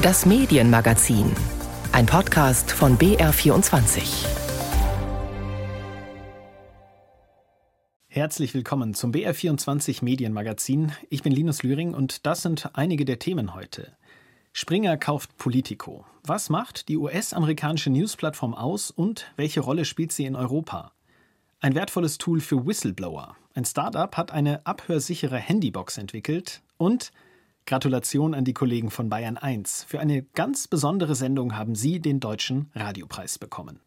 Das Medienmagazin. Ein Podcast von BR24. Herzlich willkommen zum BR24 Medienmagazin. Ich bin Linus Lühring und das sind einige der Themen heute. Springer kauft Politico. Was macht die US-amerikanische Newsplattform aus und welche Rolle spielt sie in Europa? Ein wertvolles Tool für Whistleblower. Ein Startup hat eine abhörsichere Handybox entwickelt und Gratulation an die Kollegen von Bayern 1. Für eine ganz besondere Sendung haben sie den Deutschen Radiopreis bekommen.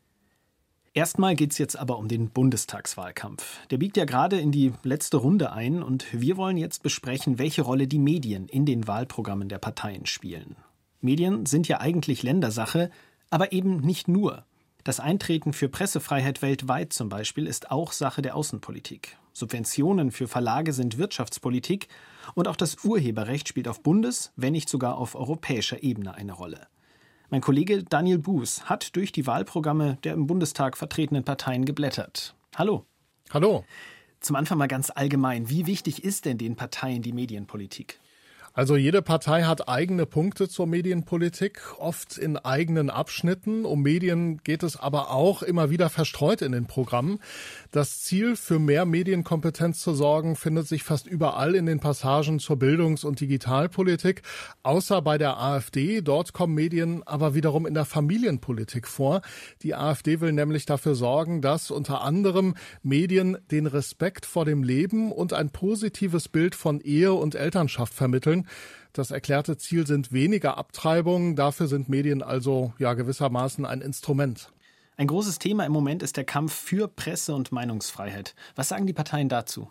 Erstmal geht es jetzt aber um den Bundestagswahlkampf. Der biegt ja gerade in die letzte Runde ein und wir wollen jetzt besprechen, welche Rolle die Medien in den Wahlprogrammen der Parteien spielen. Medien sind ja eigentlich Ländersache, aber eben nicht nur. Das Eintreten für Pressefreiheit weltweit zum Beispiel ist auch Sache der Außenpolitik. Subventionen für Verlage sind Wirtschaftspolitik und auch das Urheberrecht spielt auf Bundes-, wenn nicht sogar auf europäischer Ebene eine Rolle. Mein Kollege Daniel Buß hat durch die Wahlprogramme der im Bundestag vertretenen Parteien geblättert. Hallo. Hallo. Zum Anfang mal ganz allgemein. Wie wichtig ist denn den Parteien die Medienpolitik? Also jede Partei hat eigene Punkte zur Medienpolitik, oft in eigenen Abschnitten. Um Medien geht es aber auch immer wieder verstreut in den Programmen. Das Ziel, für mehr Medienkompetenz zu sorgen, findet sich fast überall in den Passagen zur Bildungs- und Digitalpolitik, außer bei der AfD. Dort kommen Medien aber wiederum in der Familienpolitik vor. Die AfD will nämlich dafür sorgen, dass unter anderem Medien den Respekt vor dem Leben und ein positives Bild von Ehe und Elternschaft vermitteln. Das erklärte Ziel sind weniger Abtreibungen. Dafür sind Medien also ja gewissermaßen ein Instrument. Ein großes Thema im Moment ist der Kampf für Presse- und Meinungsfreiheit. Was sagen die Parteien dazu?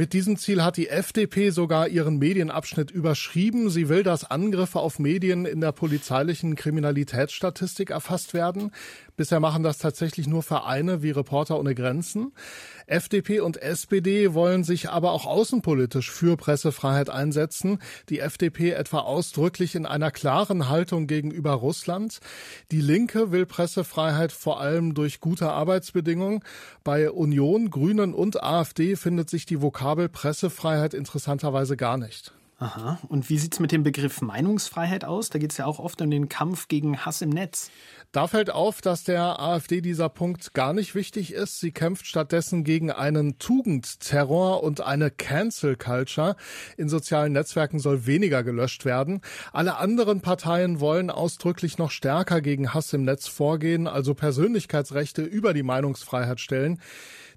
Mit diesem Ziel hat die FDP sogar ihren Medienabschnitt überschrieben. Sie will, dass Angriffe auf Medien in der polizeilichen Kriminalitätsstatistik erfasst werden. Bisher machen das tatsächlich nur Vereine wie Reporter ohne Grenzen. FDP und SPD wollen sich aber auch außenpolitisch für Pressefreiheit einsetzen. Die FDP etwa ausdrücklich in einer klaren Haltung gegenüber Russland. Die Linke will Pressefreiheit vor allem durch gute Arbeitsbedingungen. Bei Union, Grünen und AfD findet sich die Vokal Vokabel Pressefreiheit interessanterweise gar nicht. Aha. Und wie sieht es mit dem Begriff Meinungsfreiheit aus? Da geht es ja auch oft um den Kampf gegen Hass im Netz. Da fällt auf, dass der AfD dieser Punkt gar nicht wichtig ist. Sie kämpft stattdessen gegen einen Tugendterror und eine Cancel Culture. In sozialen Netzwerken soll weniger gelöscht werden. Alle anderen Parteien wollen ausdrücklich noch stärker gegen Hass im Netz vorgehen, also Persönlichkeitsrechte über die Meinungsfreiheit stellen.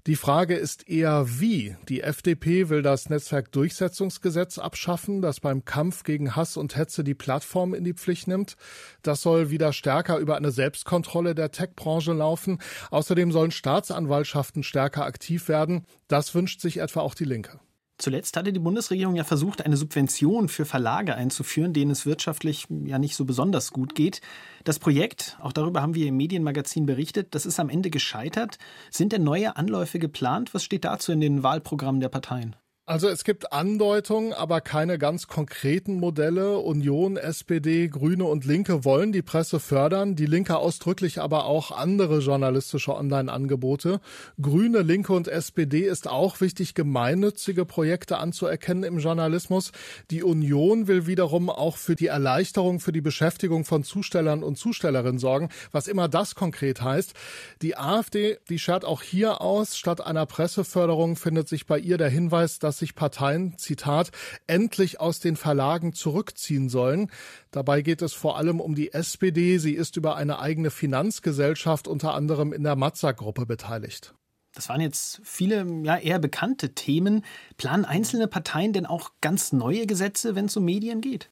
Die Frage ist eher wie. Die FDP will das Netzwerkdurchsetzungsgesetz abschaffen, das beim Kampf gegen Hass und Hetze die Plattform in die Pflicht nimmt. Das soll wieder stärker über eine Selbstkontrolle der Tech-Branche laufen. Außerdem sollen Staatsanwaltschaften stärker aktiv werden. Das wünscht sich etwa auch die Linke. Zuletzt hatte die Bundesregierung ja versucht, eine Subvention für Verlage einzuführen, denen es wirtschaftlich ja nicht so besonders gut geht. Das Projekt, auch darüber haben wir im Medienmagazin berichtet, das ist am Ende gescheitert. Sind denn neue Anläufe geplant? Was steht dazu in den Wahlprogrammen der Parteien? Also es gibt Andeutungen, aber keine ganz konkreten Modelle. Union, SPD, Grüne und Linke wollen die Presse fördern, die Linke ausdrücklich aber auch andere journalistische Online-Angebote. Grüne, Linke und SPD ist auch wichtig, gemeinnützige Projekte anzuerkennen im Journalismus. Die Union will wiederum auch für die Erleichterung für die Beschäftigung von Zustellern und Zustellerinnen sorgen, was immer das konkret heißt. Die AfD, die schert auch hier aus, statt einer Presseförderung findet sich bei ihr der Hinweis, dass dass sich Parteien, Zitat, endlich aus den Verlagen zurückziehen sollen. Dabei geht es vor allem um die SPD. Sie ist über eine eigene Finanzgesellschaft unter anderem in der Matzak-Gruppe beteiligt. Das waren jetzt viele ja, eher bekannte Themen. Planen einzelne Parteien denn auch ganz neue Gesetze, wenn es um Medien geht?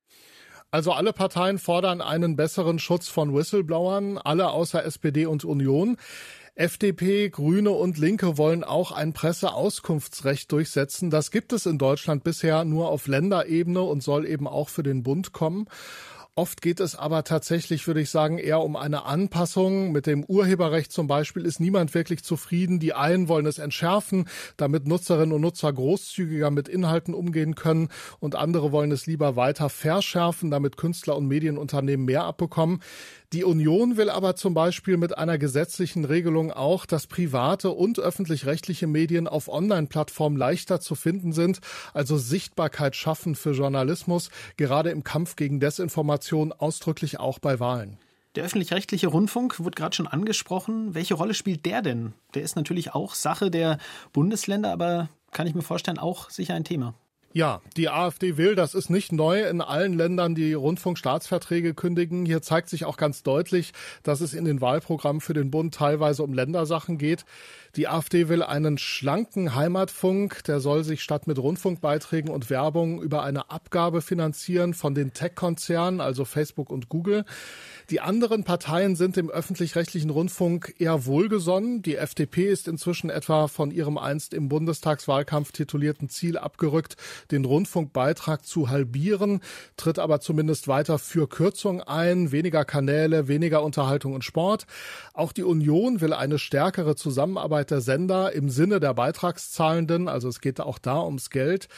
Also alle Parteien fordern einen besseren Schutz von Whistleblowern, alle außer SPD und Union. FDP, Grüne und Linke wollen auch ein Presseauskunftsrecht durchsetzen. Das gibt es in Deutschland bisher nur auf Länderebene und soll eben auch für den Bund kommen. Oft geht es aber tatsächlich, würde ich sagen, eher um eine Anpassung. Mit dem Urheberrecht zum Beispiel ist niemand wirklich zufrieden. Die einen wollen es entschärfen, damit Nutzerinnen und Nutzer großzügiger mit Inhalten umgehen können und andere wollen es lieber weiter verschärfen, damit Künstler und Medienunternehmen mehr abbekommen. Die Union will aber zum Beispiel mit einer gesetzlichen Regelung auch, dass private und öffentlich-rechtliche Medien auf Online-Plattformen leichter zu finden sind, also Sichtbarkeit schaffen für Journalismus, gerade im Kampf gegen Desinformation, ausdrücklich auch bei Wahlen. Der öffentlich-rechtliche Rundfunk wurde gerade schon angesprochen. Welche Rolle spielt der denn? Der ist natürlich auch Sache der Bundesländer, aber kann ich mir vorstellen, auch sicher ein Thema. Ja, die AfD will, das ist nicht neu, in allen Ländern die Rundfunkstaatsverträge kündigen. Hier zeigt sich auch ganz deutlich, dass es in den Wahlprogrammen für den Bund teilweise um Ländersachen geht. Die AfD will einen schlanken Heimatfunk, der soll sich statt mit Rundfunkbeiträgen und Werbung über eine Abgabe finanzieren von den Tech-Konzernen, also Facebook und Google. Die anderen Parteien sind dem öffentlich-rechtlichen Rundfunk eher wohlgesonnen. Die FDP ist inzwischen etwa von ihrem einst im Bundestagswahlkampf titulierten Ziel abgerückt, den Rundfunkbeitrag zu halbieren, tritt aber zumindest weiter für Kürzung ein, weniger Kanäle, weniger Unterhaltung und Sport. Auch die Union will eine stärkere Zusammenarbeit der Sender im Sinne der Beitragszahlenden, also es geht auch da ums Geld.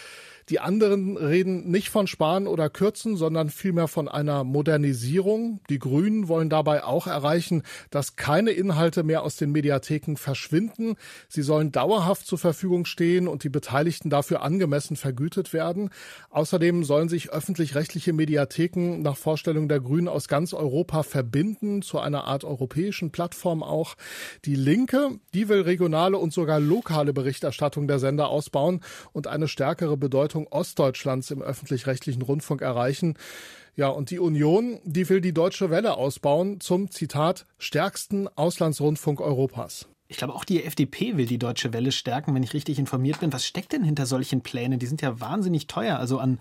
Die anderen reden nicht von Sparen oder Kürzen, sondern vielmehr von einer Modernisierung. Die Grünen wollen dabei auch erreichen, dass keine Inhalte mehr aus den Mediatheken verschwinden. Sie sollen dauerhaft zur Verfügung stehen und die Beteiligten dafür angemessen vergütet werden. Außerdem sollen sich öffentlich-rechtliche Mediatheken nach Vorstellung der Grünen aus ganz Europa verbinden, zu einer Art europäischen Plattform auch. Die Linke, die will regionale und sogar lokale Berichterstattung der Sender ausbauen und eine stärkere Bedeutung Bedeutung Ostdeutschlands im öffentlich-rechtlichen Rundfunk erreichen. Ja, und die Union, die will die Deutsche Welle ausbauen zum, Zitat, stärksten Auslandsrundfunk Europas. Ich glaube, auch die FDP will die Deutsche Welle stärken, wenn ich richtig informiert bin. Was steckt denn hinter solchen Plänen? Die sind ja wahnsinnig teuer. Also an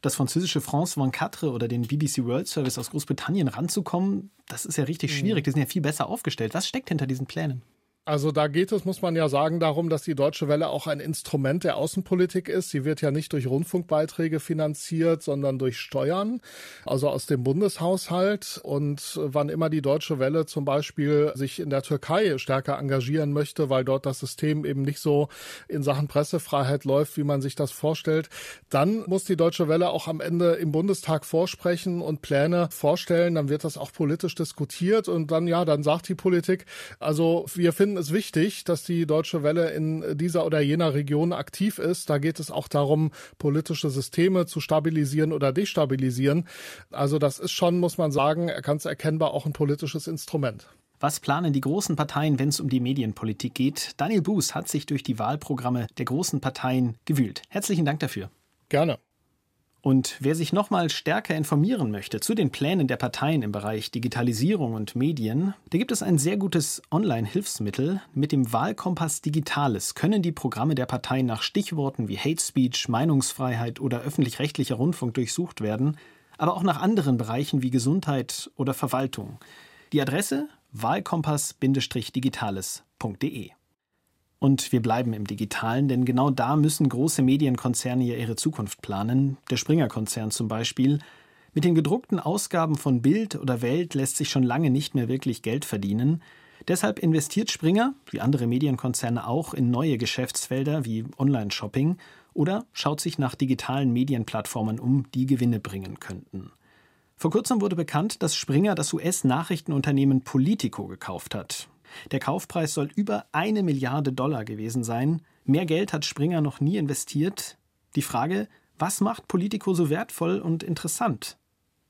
das französische France 24 oder den BBC World Service aus Großbritannien ranzukommen, das ist ja richtig mhm. schwierig. Die sind ja viel besser aufgestellt. Was steckt hinter diesen Plänen? Also da geht es, muss man ja sagen, darum, dass die Deutsche Welle auch ein Instrument der Außenpolitik ist. Sie wird ja nicht durch Rundfunkbeiträge finanziert, sondern durch Steuern, also aus dem Bundeshaushalt. Und wann immer die Deutsche Welle zum Beispiel sich in der Türkei stärker engagieren möchte, weil dort das System eben nicht so in Sachen Pressefreiheit läuft, wie man sich das vorstellt, dann muss die Deutsche Welle auch am Ende im Bundestag vorsprechen und Pläne vorstellen. Dann wird das auch politisch diskutiert und dann, ja, dann sagt die Politik, also wir finden finden es wichtig, dass die Deutsche Welle in dieser oder jener Region aktiv ist. Da geht es auch darum, politische Systeme zu stabilisieren oder destabilisieren. Also das ist schon, muss man sagen, ganz erkennbar auch ein politisches Instrument. Was planen die großen Parteien, wenn es um die Medienpolitik geht? Daniel Buß hat sich durch die Wahlprogramme der großen Parteien gewühlt. Herzlichen Dank dafür. Gerne. Und wer sich noch mal stärker informieren möchte zu den Plänen der Parteien im Bereich Digitalisierung und Medien, da gibt es ein sehr gutes Online-Hilfsmittel. Mit dem Wahlkompass Digitales können die Programme der Parteien nach Stichworten wie Hate Speech, Meinungsfreiheit oder öffentlich-rechtlicher Rundfunk durchsucht werden, aber auch nach anderen Bereichen wie Gesundheit oder Verwaltung. Die Adresse wahlkompass-digitales.de. Und wir bleiben im Digitalen, denn genau da müssen große Medienkonzerne ja ihre Zukunft planen. Der Springer-Konzern zum Beispiel. Mit den gedruckten Ausgaben von Bild oder Welt lässt sich schon lange nicht mehr wirklich Geld verdienen. Deshalb investiert Springer, wie andere Medienkonzerne auch, in neue Geschäftsfelder wie Online-Shopping oder schaut sich nach digitalen Medienplattformen um, die Gewinne bringen könnten. Vor kurzem wurde bekannt, dass Springer das US-Nachrichtenunternehmen Politico gekauft hat. Der Kaufpreis soll über eine Milliarde Dollar gewesen sein. Mehr Geld hat Springer noch nie investiert. Die Frage, was macht Politico so wertvoll und interessant?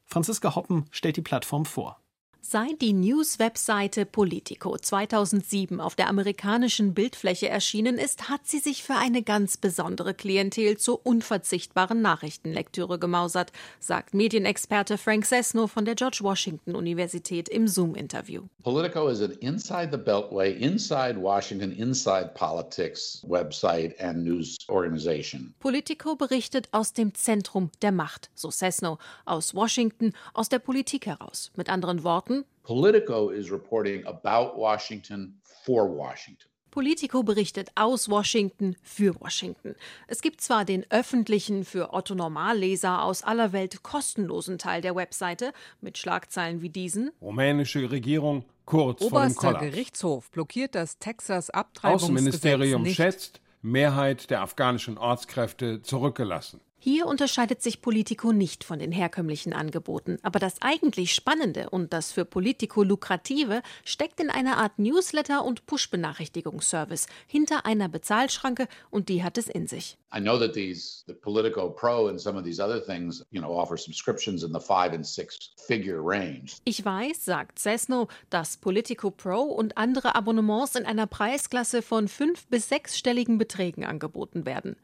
Franziska Hoppen stellt die Plattform vor. Seit die News-Webseite Politico 2007 auf der amerikanischen Bildfläche erschienen ist, hat sie sich für eine ganz besondere Klientel zur unverzichtbaren Nachrichtenlektüre gemausert, sagt Medienexperte Frank Sesno von der George Washington Universität im Zoom-Interview. Politico is an inside the Beltway, inside Washington, inside politics website and news organization. Politico berichtet aus dem Zentrum der Macht, so Sesno, aus Washington, aus der Politik heraus. Mit anderen Worten, Politico is reporting about Washington for Washington. Politico berichtet aus Washington für Washington. Es gibt zwar den öffentlichen, für Otto Normalleser aus aller Welt kostenlosen Teil der Webseite mit Schlagzeilen wie diesen: Rumänische Regierung kurz Oberster vor dem Kollaps. Gerichtshof blockiert das Texas Abtreibungsgesetz Außenministerium nicht. schätzt, Mehrheit der afghanischen Ortskräfte zurückgelassen. Hier unterscheidet sich Politico nicht von den herkömmlichen Angeboten. Aber das eigentlich Spannende und das für Politico lukrative steckt in einer Art Newsletter- und Push-Benachrichtigungsservice hinter einer Bezahlschranke und die hat es in sich. I know that these, the Politico Pro and some of these other things, you know, offer subscriptions in the five and six figure range. Ich weiß, sagt Cessno, dass Politico Pro und andere Abonnements in einer Preisklasse von fünf- bis sechsstelligen Beträgen angeboten werden.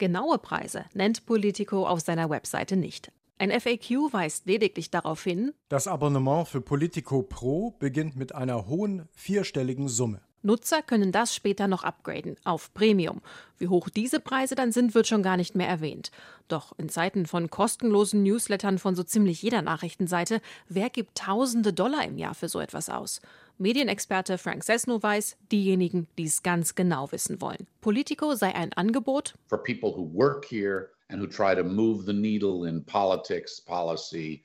Genaue Preise nennt Politico auf seiner Webseite nicht. Ein FAQ weist lediglich darauf hin, das Abonnement für Politico Pro beginnt mit einer hohen vierstelligen Summe. Nutzer können das später noch upgraden auf Premium. Wie hoch diese Preise dann sind, wird schon gar nicht mehr erwähnt. Doch in Zeiten von kostenlosen Newslettern von so ziemlich jeder Nachrichtenseite, wer gibt tausende Dollar im Jahr für so etwas aus? Medienexperte Frank Sesno weiß, diejenigen, die es ganz genau wissen wollen. Politico sei ein Angebot for people who work here and who try to move the needle in politics, policy.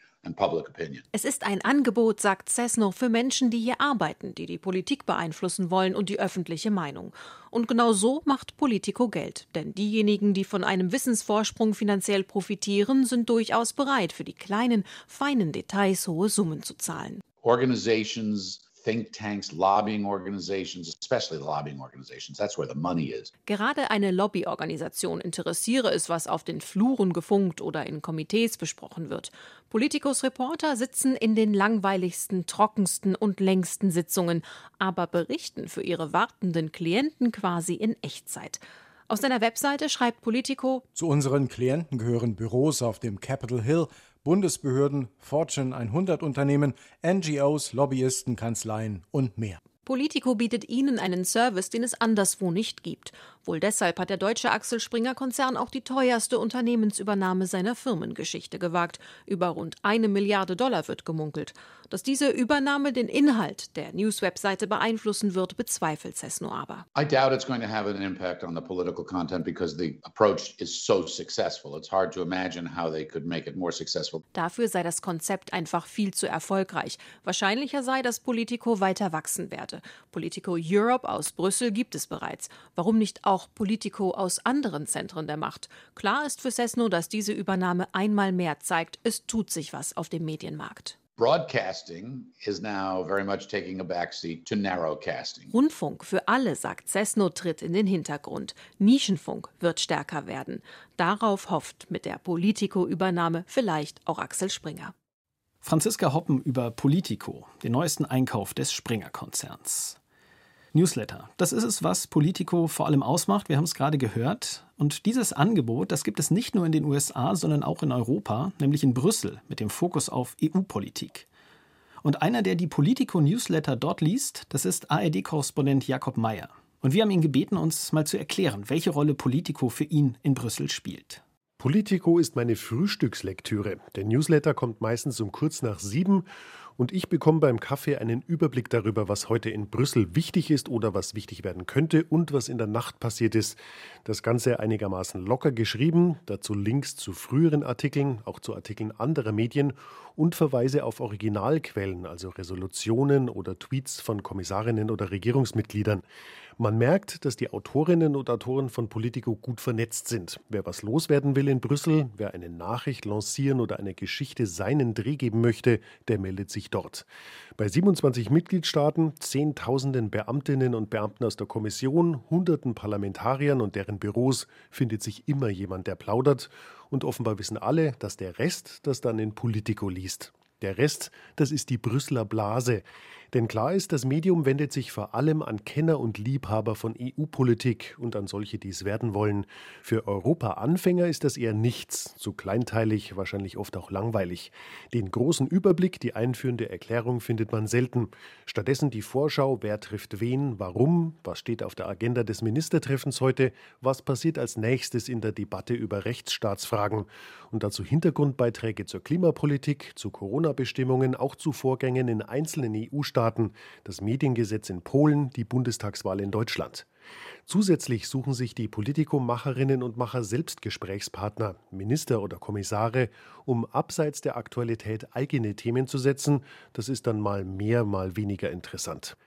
Es ist ein Angebot, sagt Cessno, für Menschen, die hier arbeiten, die die Politik beeinflussen wollen und die öffentliche Meinung. Und genau so macht Politico Geld. Denn diejenigen, die von einem Wissensvorsprung finanziell profitieren, sind durchaus bereit, für die kleinen, feinen Details hohe Summen zu zahlen. Organizations think tanks, lobbying organizations, especially the lobbying organizations. That's where the money is. Gerade eine Lobbyorganisation interessiere es, was auf den Fluren gefunkt oder in Komitees besprochen wird. Politikos Reporter sitzen in den langweiligsten, trockensten und längsten Sitzungen, aber berichten für ihre wartenden Klienten quasi in Echtzeit. Auf seiner Webseite schreibt Politico: Zu unseren Klienten gehören Büros auf dem Capitol Hill, Bundesbehörden, Fortune 100 Unternehmen, NGOs, Lobbyisten, Kanzleien und mehr. Politico bietet Ihnen einen Service, den es anderswo nicht gibt. Wohl deshalb hat der deutsche Axel Springer Konzern auch die teuerste Unternehmensübernahme seiner Firmengeschichte gewagt. Über rund eine Milliarde Dollar wird gemunkelt. Dass diese Übernahme den Inhalt der News-Webseite beeinflussen wird, bezweifelt Cessno aber. I doubt it's going to have an impact on the political content because the approach is so successful. It's hard to imagine how they could make it more successful. Dafür sei das Konzept einfach viel zu erfolgreich. Wahrscheinlicher sei, dass Politico weiter wachsen werde. Politico Europe aus Brüssel gibt es bereits. Warum nicht auch Politico aus anderen Zentren der Macht? Klar ist für Cessno, dass diese Übernahme einmal mehr zeigt, es tut sich was auf dem Medienmarkt. Broadcasting is now very much taking a backseat to narrowcasting. Rundfunk für alle, sagt Cessno, tritt in den Hintergrund. Nischenfunk wird stärker werden. Darauf hofft mit der Politico-Übernahme vielleicht auch Axel Springer. Franziska Hoppen über Politico, den neuesten Einkauf des Springer-Konzerns. Newsletter. Das ist es, was Politico vor allem ausmacht. Wir haben es gerade gehört. Und dieses Angebot, das gibt es nicht nur in den USA, sondern auch in Europa, nämlich in Brüssel mit dem Fokus auf EU-Politik. Und einer, der die Politico-Newsletter dort liest, das ist ARD-Korrespondent Jakob Mayer. Und wir haben ihn gebeten, uns mal zu erklären, welche Rolle Politico für ihn in Brüssel spielt. Politico ist meine Frühstückslektüre. Der Newsletter kommt meistens um kurz nach sieben und ich bekomme beim Kaffee einen Überblick darüber, was heute in Brüssel wichtig ist oder was wichtig werden könnte und was in der Nacht passiert ist. Das Ganze einigermaßen locker geschrieben, dazu Links zu früheren Artikeln, auch zu Artikeln anderer Medien und Verweise auf Originalquellen, also Resolutionen oder Tweets von Kommissarinnen oder Regierungsmitgliedern. Man merkt, dass die Autorinnen und Autoren von Politico gut vernetzt sind. Wer was loswerden will in Brüssel, wer eine Nachricht lancieren oder eine Geschichte seinen Dreh geben möchte, der meldet sich dort. Bei 27 Mitgliedstaaten, Zehntausenden Beamtinnen und Beamten aus der Kommission, Hunderten Parlamentariern und deren Büros findet sich immer jemand, der plaudert. Und offenbar wissen alle, dass der Rest das dann in Politico liest. Der Rest, das ist die Brüsseler Blase. Denn klar ist, das Medium wendet sich vor allem an Kenner und Liebhaber von EU-Politik und an solche, die es werden wollen. Für Europa-Anfänger ist das eher nichts, zu kleinteilig, wahrscheinlich oft auch langweilig. Den großen Überblick, die einführende Erklärung findet man selten. Stattdessen die Vorschau, wer trifft wen, warum, was steht auf der Agenda des Ministertreffens heute, was passiert als nächstes in der Debatte über Rechtsstaatsfragen und dazu Hintergrundbeiträge zur Klimapolitik, zu Corona-Bestimmungen, auch zu Vorgängen in einzelnen EU-Staaten, das Mediengesetz in Polen, die Bundestagswahl in Deutschland. Zusätzlich suchen sich die Politikumacherinnen und Macher selbst Gesprächspartner, Minister oder Kommissare, um abseits der Aktualität eigene Themen zu setzen. Das ist dann mal mehr, mal weniger interessant.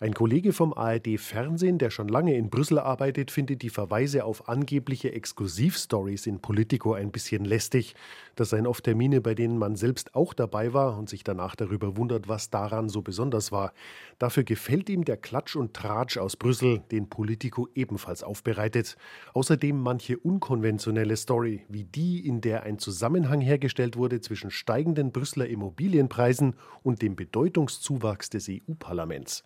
Ein Kollege vom ARD Fernsehen, der schon lange in Brüssel arbeitet, findet die Verweise auf angebliche Exklusivstories in Politico ein bisschen lästig. Das seien oft Termine, bei denen man selbst auch dabei war und sich danach darüber wundert, was daran so besonders war. Dafür gefällt ihm der Klatsch und Tratsch aus Brüssel, den Politico ebenfalls aufbereitet. Außerdem manche unkonventionelle Story, wie die, in der ein Zusammenhang hergestellt wurde zwischen steigenden Brüsseler Immobilienpreisen und dem Bedeutungszuwachs des EU-Parlaments.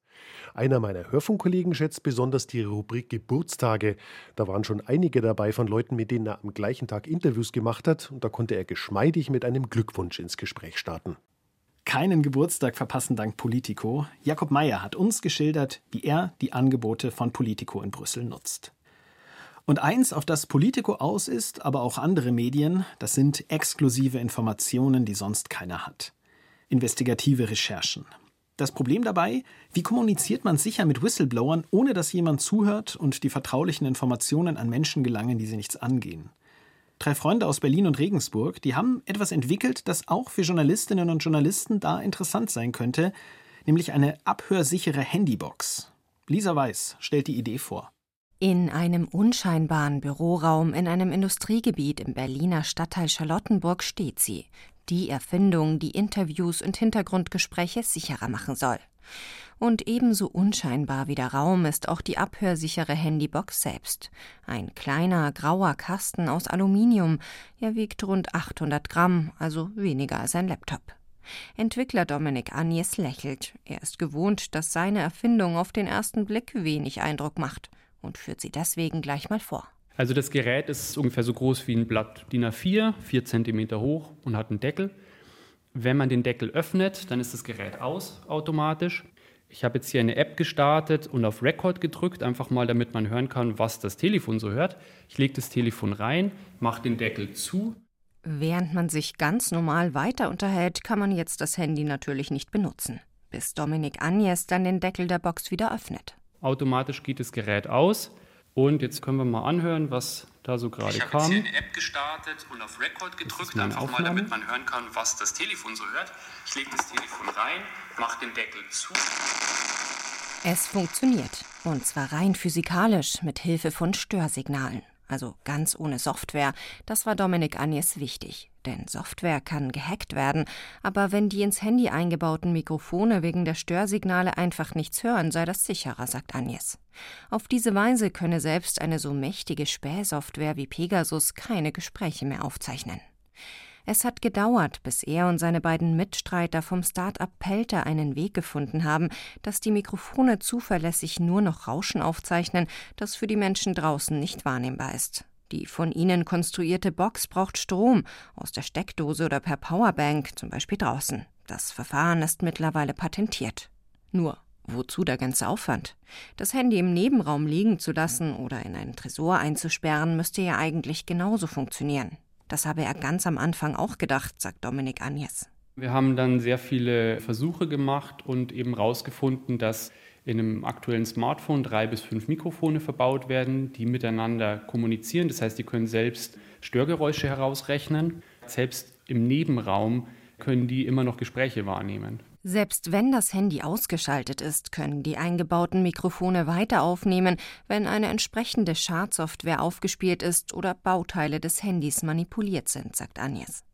Einer meiner Hörfunkkollegen schätzt besonders die Rubrik Geburtstage. Da waren schon einige dabei von Leuten, mit denen er am gleichen Tag Interviews gemacht hat, und da konnte er geschmeidig mit einem Glückwunsch ins Gespräch starten. Keinen Geburtstag verpassen dank Politico. Jakob Meyer hat uns geschildert, wie er die Angebote von Politico in Brüssel nutzt. Und eins, auf das Politico aus ist, aber auch andere Medien, das sind exklusive Informationen, die sonst keiner hat. Investigative Recherchen. Das Problem dabei, wie kommuniziert man sicher mit Whistleblowern, ohne dass jemand zuhört und die vertraulichen Informationen an Menschen gelangen, die sie nichts angehen? Drei Freunde aus Berlin und Regensburg, die haben etwas entwickelt, das auch für Journalistinnen und Journalisten da interessant sein könnte, nämlich eine abhörsichere Handybox. Lisa Weiß stellt die Idee vor. In einem unscheinbaren Büroraum in einem Industriegebiet im Berliner Stadtteil Charlottenburg steht sie, die Erfindung, die Interviews und Hintergrundgespräche sicherer machen soll. Und ebenso unscheinbar wie der Raum ist auch die abhörsichere Handybox selbst. Ein kleiner grauer Kasten aus Aluminium. Er wiegt rund 800 Gramm, also weniger als ein Laptop. Entwickler Dominik Agnes lächelt. Er ist gewohnt, dass seine Erfindung auf den ersten Blick wenig Eindruck macht und führt sie deswegen gleich mal vor. Also das Gerät ist ungefähr so groß wie ein Blatt DIN A4, 4 cm hoch und hat einen Deckel. Wenn man den Deckel öffnet, dann ist das Gerät aus automatisch. Ich habe jetzt hier eine App gestartet und auf Record gedrückt, einfach mal, damit man hören kann, was das Telefon so hört. Ich lege das Telefon rein, mache den Deckel zu. Während man sich ganz normal weiter unterhält, kann man jetzt das Handy natürlich nicht benutzen, bis Dominik Agnes dann den Deckel der Box wieder öffnet. Automatisch geht das Gerät aus. Und jetzt können wir mal anhören, was da so gerade kam. Ich habe jetzt hier eine App gestartet und auf Record gedrückt, einfach Aufnahme. mal, damit man hören kann, was das Telefon so hört. Ich lege das Telefon rein, mache den Deckel zu. Es funktioniert. Und zwar rein physikalisch mit Hilfe von Störsignalen also ganz ohne Software, das war Dominik Agnes wichtig. Denn Software kann gehackt werden, aber wenn die ins Handy eingebauten Mikrofone wegen der Störsignale einfach nichts hören, sei das sicherer, sagt Agnes. Auf diese Weise könne selbst eine so mächtige Spähsoftware wie Pegasus keine Gespräche mehr aufzeichnen. Es hat gedauert, bis er und seine beiden Mitstreiter vom Start-up Pelter einen Weg gefunden haben, dass die Mikrofone zuverlässig nur noch Rauschen aufzeichnen, das für die Menschen draußen nicht wahrnehmbar ist. Die von ihnen konstruierte Box braucht Strom, aus der Steckdose oder per Powerbank, zum Beispiel draußen. Das Verfahren ist mittlerweile patentiert. Nur, wozu der ganze Aufwand? Das Handy im Nebenraum liegen zu lassen oder in einen Tresor einzusperren, müsste ja eigentlich genauso funktionieren. Das habe er ganz am Anfang auch gedacht, sagt Dominik Agnes. Wir haben dann sehr viele Versuche gemacht und eben herausgefunden, dass in einem aktuellen Smartphone drei bis fünf Mikrofone verbaut werden, die miteinander kommunizieren. Das heißt, die können selbst Störgeräusche herausrechnen. Selbst im Nebenraum können die immer noch Gespräche wahrnehmen. Selbst wenn das Handy ausgeschaltet ist, können die eingebauten Mikrofone weiter aufnehmen, wenn eine entsprechende Schadsoftware aufgespielt ist oder Bauteile des Handys manipuliert sind, sagt Agnes.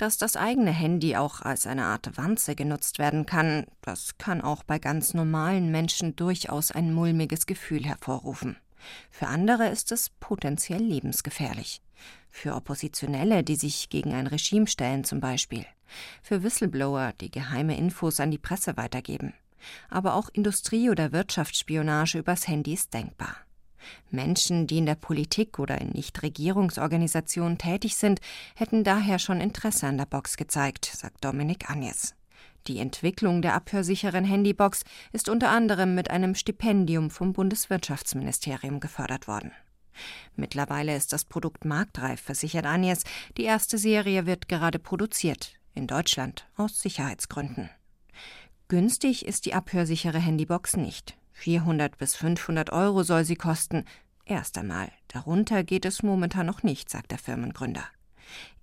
Dass das eigene Handy auch als eine Art Wanze genutzt werden kann, das kann auch bei ganz normalen Menschen durchaus ein mulmiges Gefühl hervorrufen. Für andere ist es potenziell lebensgefährlich. Für Oppositionelle, die sich gegen ein Regime stellen zum Beispiel für Whistleblower, die geheime Infos an die Presse weitergeben. Aber auch Industrie- oder Wirtschaftsspionage übers Handy ist denkbar. Menschen, die in der Politik oder in Nichtregierungsorganisationen tätig sind, hätten daher schon Interesse an der Box gezeigt, sagt Dominik Agnes. Die Entwicklung der abhörsicheren Handybox ist unter anderem mit einem Stipendium vom Bundeswirtschaftsministerium gefördert worden. Mittlerweile ist das Produkt marktreif, versichert Agnes. Die erste Serie wird gerade produziert in Deutschland aus Sicherheitsgründen. Günstig ist die abhörsichere Handybox nicht. 400 bis 500 Euro soll sie kosten. Erst einmal. Darunter geht es momentan noch nicht, sagt der Firmengründer.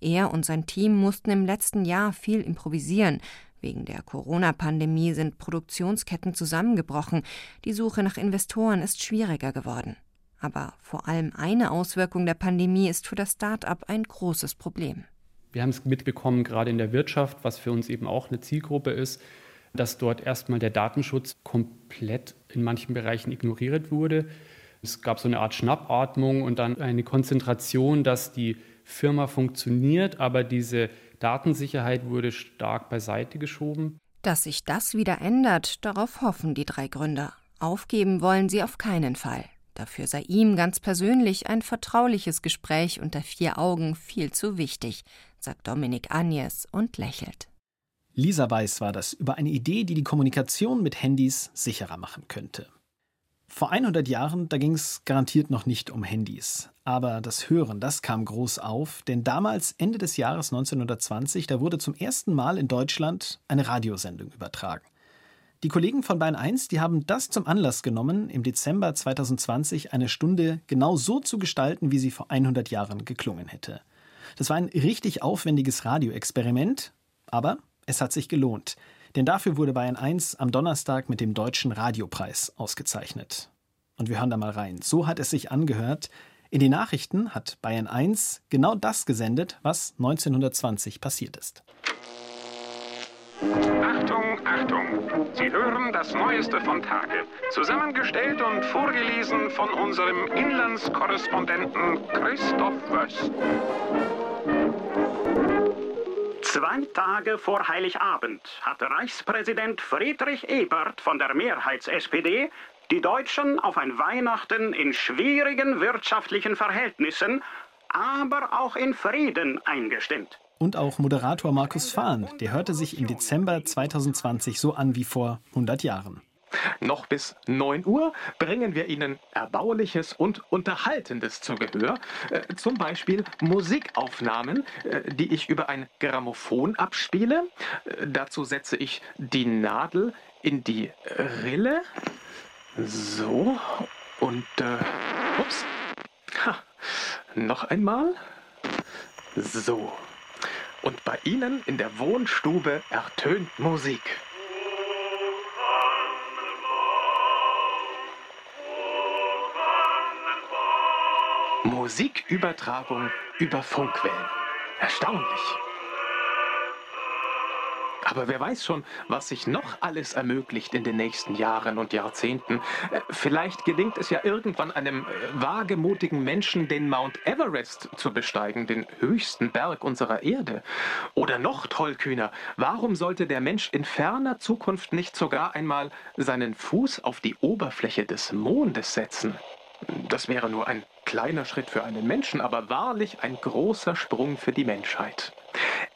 Er und sein Team mussten im letzten Jahr viel improvisieren. Wegen der Corona-Pandemie sind Produktionsketten zusammengebrochen. Die Suche nach Investoren ist schwieriger geworden. Aber vor allem eine Auswirkung der Pandemie ist für das Start-up ein großes Problem. Wir haben es mitbekommen, gerade in der Wirtschaft, was für uns eben auch eine Zielgruppe ist, dass dort erstmal der Datenschutz komplett in manchen Bereichen ignoriert wurde. Es gab so eine Art Schnappatmung und dann eine Konzentration, dass die Firma funktioniert, aber diese Datensicherheit wurde stark beiseite geschoben. Dass sich das wieder ändert, darauf hoffen die drei Gründer. Aufgeben wollen sie auf keinen Fall. Dafür sei ihm ganz persönlich ein vertrauliches Gespräch unter vier Augen viel zu wichtig, sagt Dominik Agnes und lächelt. Lisa Weiß war das über eine Idee, die die Kommunikation mit Handys sicherer machen könnte. Vor 100 Jahren, da ging es garantiert noch nicht um Handys. Aber das Hören, das kam groß auf, denn damals, Ende des Jahres 1920, da wurde zum ersten Mal in Deutschland eine Radiosendung übertragen. Die Kollegen von Bayern 1, die haben das zum Anlass genommen, im Dezember 2020 eine Stunde genau so zu gestalten, wie sie vor 100 Jahren geklungen hätte. Das war ein richtig aufwendiges Radioexperiment, aber es hat sich gelohnt, denn dafür wurde Bayern 1 am Donnerstag mit dem Deutschen Radiopreis ausgezeichnet. Und wir hören da mal rein. So hat es sich angehört. In den Nachrichten hat Bayern 1 genau das gesendet, was 1920 passiert ist. Achtung, Achtung! Sie hören das Neueste von Tage. Zusammengestellt und vorgelesen von unserem Inlandskorrespondenten Christoph Wöss. Zwei Tage vor Heiligabend hat Reichspräsident Friedrich Ebert von der Mehrheits-SPD die Deutschen auf ein Weihnachten in schwierigen wirtschaftlichen Verhältnissen, aber auch in Frieden eingestimmt. Und auch Moderator Markus Fahn, der hörte sich im Dezember 2020 so an wie vor 100 Jahren. Noch bis 9 Uhr bringen wir Ihnen Erbauliches und Unterhaltendes zu Gehör. Äh, zum Beispiel Musikaufnahmen, äh, die ich über ein Grammophon abspiele. Äh, dazu setze ich die Nadel in die Rille. So. Und, ups. Ha. Noch einmal. So. Und bei Ihnen in der Wohnstube ertönt Musik. Musikübertragung über Funkwellen. Erstaunlich. Aber wer weiß schon, was sich noch alles ermöglicht in den nächsten Jahren und Jahrzehnten. Äh, vielleicht gelingt es ja irgendwann einem äh, wagemutigen Menschen, den Mount Everest zu besteigen, den höchsten Berg unserer Erde. Oder noch tollkühner, warum sollte der Mensch in ferner Zukunft nicht sogar einmal seinen Fuß auf die Oberfläche des Mondes setzen? Das wäre nur ein kleiner Schritt für einen Menschen, aber wahrlich ein großer Sprung für die Menschheit.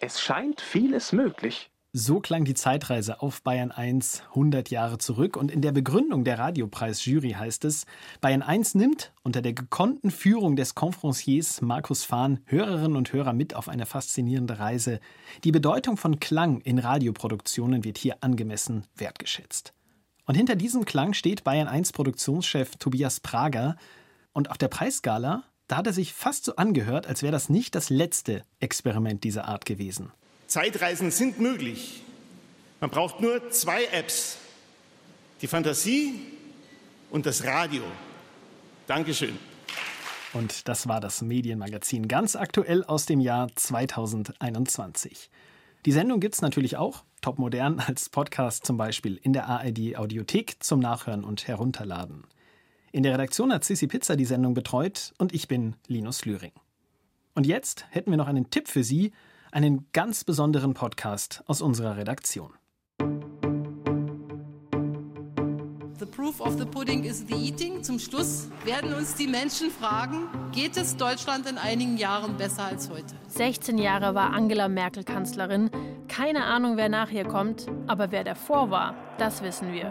Es scheint vieles möglich. So klang die Zeitreise auf Bayern 1 100 Jahre zurück und in der Begründung der Radiopreis-Jury heißt es, Bayern 1 nimmt unter der gekonnten Führung des Confranciers Markus Fahn Hörerinnen und Hörer mit auf eine faszinierende Reise. Die Bedeutung von Klang in Radioproduktionen wird hier angemessen wertgeschätzt. Und hinter diesem Klang steht Bayern 1 Produktionschef Tobias Prager, und auf der Preisskala, da hat er sich fast so angehört, als wäre das nicht das letzte Experiment dieser Art gewesen. Zeitreisen sind möglich. Man braucht nur zwei Apps. Die Fantasie und das Radio. Dankeschön. Und das war das Medienmagazin ganz aktuell aus dem Jahr 2021. Die Sendung gibt es natürlich auch, topmodern, als Podcast zum Beispiel in der ARD Audiothek zum Nachhören und Herunterladen. In der Redaktion hat Sissi Pizza die Sendung betreut und ich bin Linus Lühring. Und jetzt hätten wir noch einen Tipp für Sie, einen ganz besonderen Podcast aus unserer Redaktion. The proof of the pudding is the eating. Zum Schluss werden uns die Menschen fragen, geht es Deutschland in einigen Jahren besser als heute? 16 Jahre war Angela Merkel Kanzlerin. Keine Ahnung, wer nach ihr kommt, aber wer davor war, das wissen wir.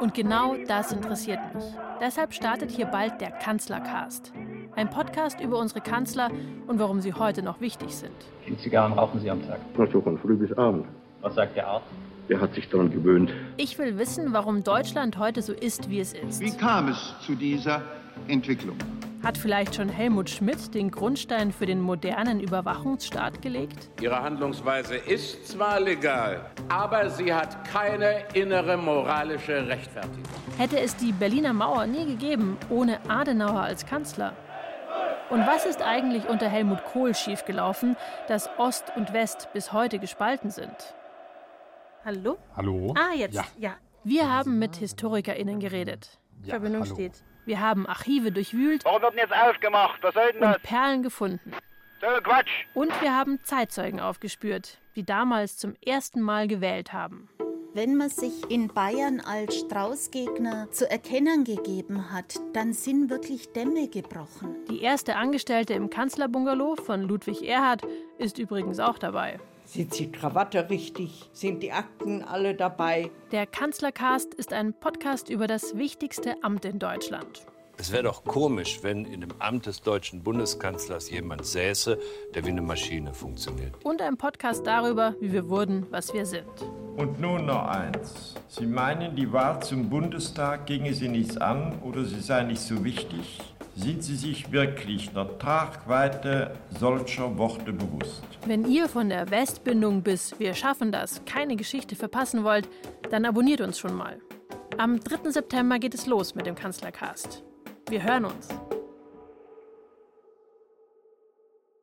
Und genau das interessiert mich. Deshalb startet hier bald der Kanzlercast. Ein Podcast über unsere Kanzler und warum sie heute noch wichtig sind. Wie viele Zigarren rauchen Sie am Tag? Na, so von früh bis abend. Was sagt der Arzt? Der hat sich daran gewöhnt. Ich will wissen, warum Deutschland heute so ist, wie es ist. Wie kam es zu dieser Entwicklung? Hat vielleicht schon Helmut Schmidt den Grundstein für den modernen Überwachungsstaat gelegt? Ihre Handlungsweise ist zwar legal, aber sie hat keine innere moralische Rechtfertigung. Hätte es die Berliner Mauer nie gegeben, ohne Adenauer als Kanzler? Und was ist eigentlich unter Helmut Kohl schiefgelaufen, dass Ost und West bis heute gespalten sind? Hallo? Hallo? Ah, jetzt, ja. ja. Wir haben mit HistorikerInnen geredet. Ja, Verbindung hallo. steht. Wir haben Archive durchwühlt Warum wird denn jetzt aufgemacht? Was soll denn das? und Perlen gefunden. So Quatsch. Und wir haben Zeitzeugen aufgespürt, die damals zum ersten Mal gewählt haben. Wenn man sich in Bayern als Straußgegner zu erkennen gegeben hat, dann sind wirklich Dämme gebrochen. Die erste Angestellte im Kanzlerbungalow von Ludwig Erhard ist übrigens auch dabei. Sitzt die Krawatte richtig? Sind die Akten alle dabei? Der Kanzlercast ist ein Podcast über das wichtigste Amt in Deutschland. Es wäre doch komisch, wenn in dem Amt des deutschen Bundeskanzlers jemand säße, der wie eine Maschine funktioniert. Und ein Podcast darüber, wie wir wurden, was wir sind. Und nun noch eins. Sie meinen, die Wahl zum Bundestag ginge Sie nichts an oder sie sei nicht so wichtig? Sind Sie sich wirklich der Tragweite solcher Worte bewusst? Wenn ihr von der Westbindung bis Wir schaffen das keine Geschichte verpassen wollt, dann abonniert uns schon mal. Am 3. September geht es los mit dem Kanzlercast. Wir hören uns.